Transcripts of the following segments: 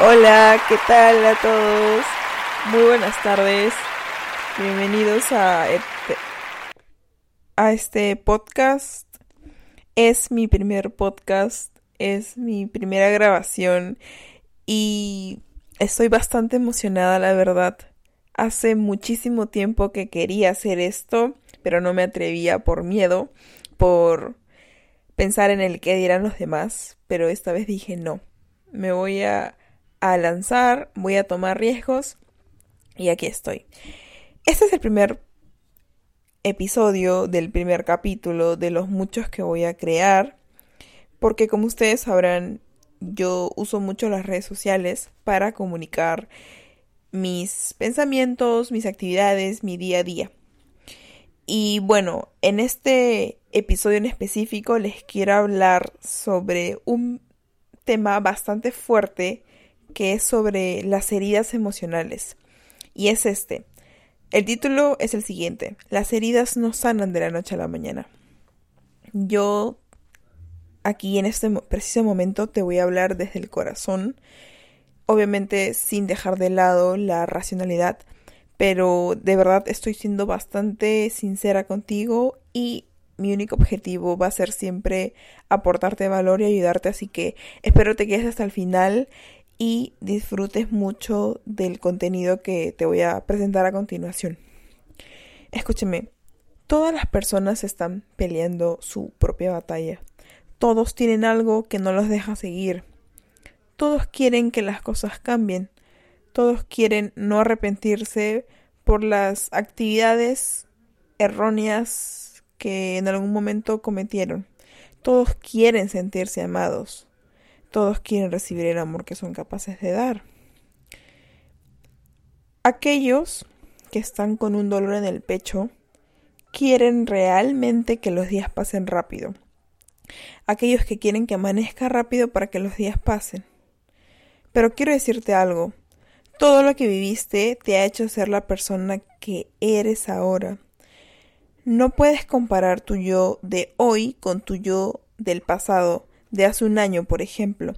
Hola, ¿qué tal a todos? Muy buenas tardes. Bienvenidos a este, a este podcast. Es mi primer podcast, es mi primera grabación y estoy bastante emocionada, la verdad. Hace muchísimo tiempo que quería hacer esto, pero no me atrevía por miedo, por pensar en el que dirán los demás, pero esta vez dije no. Me voy a a lanzar, voy a tomar riesgos y aquí estoy. Este es el primer episodio del primer capítulo de los muchos que voy a crear, porque como ustedes sabrán, yo uso mucho las redes sociales para comunicar mis pensamientos, mis actividades, mi día a día. Y bueno, en este episodio en específico les quiero hablar sobre un tema bastante fuerte que es sobre las heridas emocionales. Y es este. El título es el siguiente. Las heridas no sanan de la noche a la mañana. Yo aquí en este preciso momento te voy a hablar desde el corazón, obviamente sin dejar de lado la racionalidad, pero de verdad estoy siendo bastante sincera contigo y mi único objetivo va a ser siempre aportarte valor y ayudarte, así que espero te quedes hasta el final y disfrutes mucho del contenido que te voy a presentar a continuación. Escúcheme, todas las personas están peleando su propia batalla. Todos tienen algo que no los deja seguir. Todos quieren que las cosas cambien. Todos quieren no arrepentirse por las actividades erróneas que en algún momento cometieron. Todos quieren sentirse amados. Todos quieren recibir el amor que son capaces de dar. Aquellos que están con un dolor en el pecho quieren realmente que los días pasen rápido. Aquellos que quieren que amanezca rápido para que los días pasen. Pero quiero decirte algo. Todo lo que viviste te ha hecho ser la persona que eres ahora. No puedes comparar tu yo de hoy con tu yo del pasado de hace un año, por ejemplo,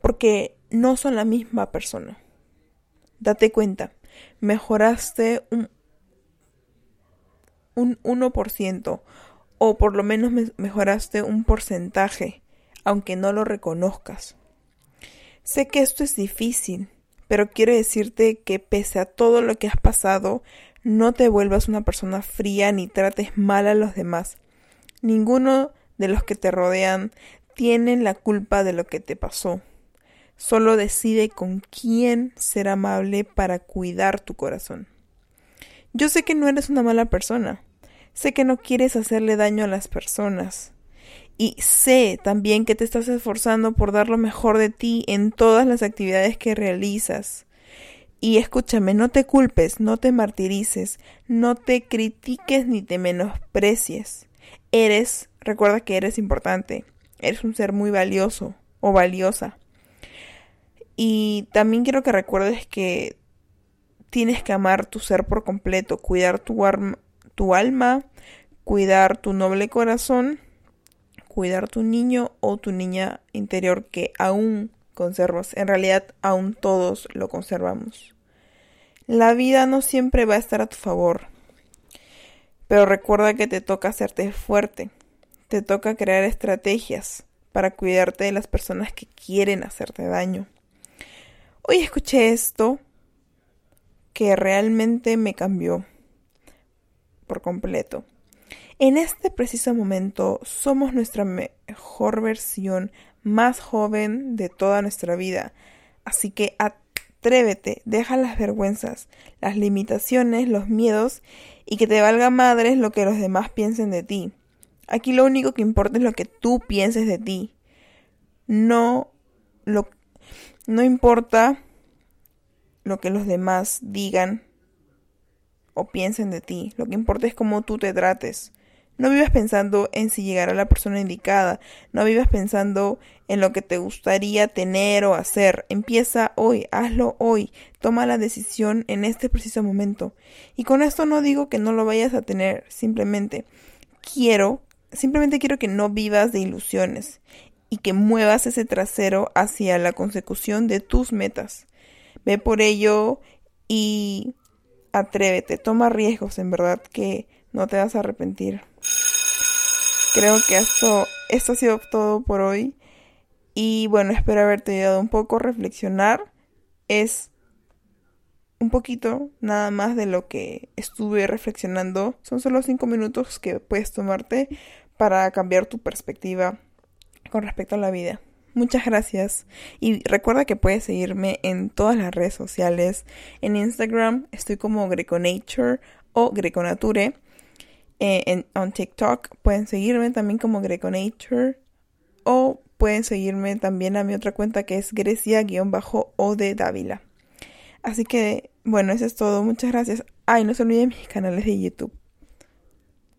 porque no son la misma persona. Date cuenta, mejoraste un, un 1% o por lo menos mejoraste un porcentaje, aunque no lo reconozcas. Sé que esto es difícil, pero quiero decirte que pese a todo lo que has pasado, no te vuelvas una persona fría ni trates mal a los demás. Ninguno de los que te rodean tienen la culpa de lo que te pasó. Solo decide con quién ser amable para cuidar tu corazón. Yo sé que no eres una mala persona. Sé que no quieres hacerle daño a las personas. Y sé también que te estás esforzando por dar lo mejor de ti en todas las actividades que realizas. Y escúchame, no te culpes, no te martirices, no te critiques ni te menosprecies. Eres, recuerda que eres importante. Eres un ser muy valioso o valiosa. Y también quiero que recuerdes que tienes que amar tu ser por completo, cuidar tu, alma, cuidar tu noble corazón, cuidar tu niño o tu niña interior que aún conservas. En realidad aún todos lo conservamos. La vida no siempre va a estar a tu favor, pero recuerda que te toca hacerte fuerte, te toca crear estrategias para cuidarte de las personas que quieren hacerte daño. Hoy escuché esto que realmente me cambió por completo. En este preciso momento somos nuestra mejor versión, más joven de toda nuestra vida. Así que atrévete, deja las vergüenzas, las limitaciones, los miedos y que te valga madres lo que los demás piensen de ti. Aquí lo único que importa es lo que tú pienses de ti. No lo no importa lo que los demás digan o piensen de ti. Lo que importa es cómo tú te trates. No vivas pensando en si llegará la persona indicada. No vivas pensando en lo que te gustaría tener o hacer. Empieza hoy, hazlo hoy. Toma la decisión en este preciso momento. Y con esto no digo que no lo vayas a tener. Simplemente quiero Simplemente quiero que no vivas de ilusiones y que muevas ese trasero hacia la consecución de tus metas. Ve por ello y atrévete, toma riesgos, en verdad que no te vas a arrepentir. Creo que esto, esto ha sido todo por hoy. Y bueno, espero haberte ayudado un poco a reflexionar. Es un poquito nada más de lo que estuve reflexionando. Son solo cinco minutos que puedes tomarte para cambiar tu perspectiva con respecto a la vida. Muchas gracias y recuerda que puedes seguirme en todas las redes sociales. En Instagram estoy como Greconature o Greconature. Eh, en TikTok pueden seguirme también como Greconature o pueden seguirme también a mi otra cuenta que es Grecia-O de Dávila. Así que bueno, eso es todo. Muchas gracias. Ay, no se olviden mis canales de YouTube.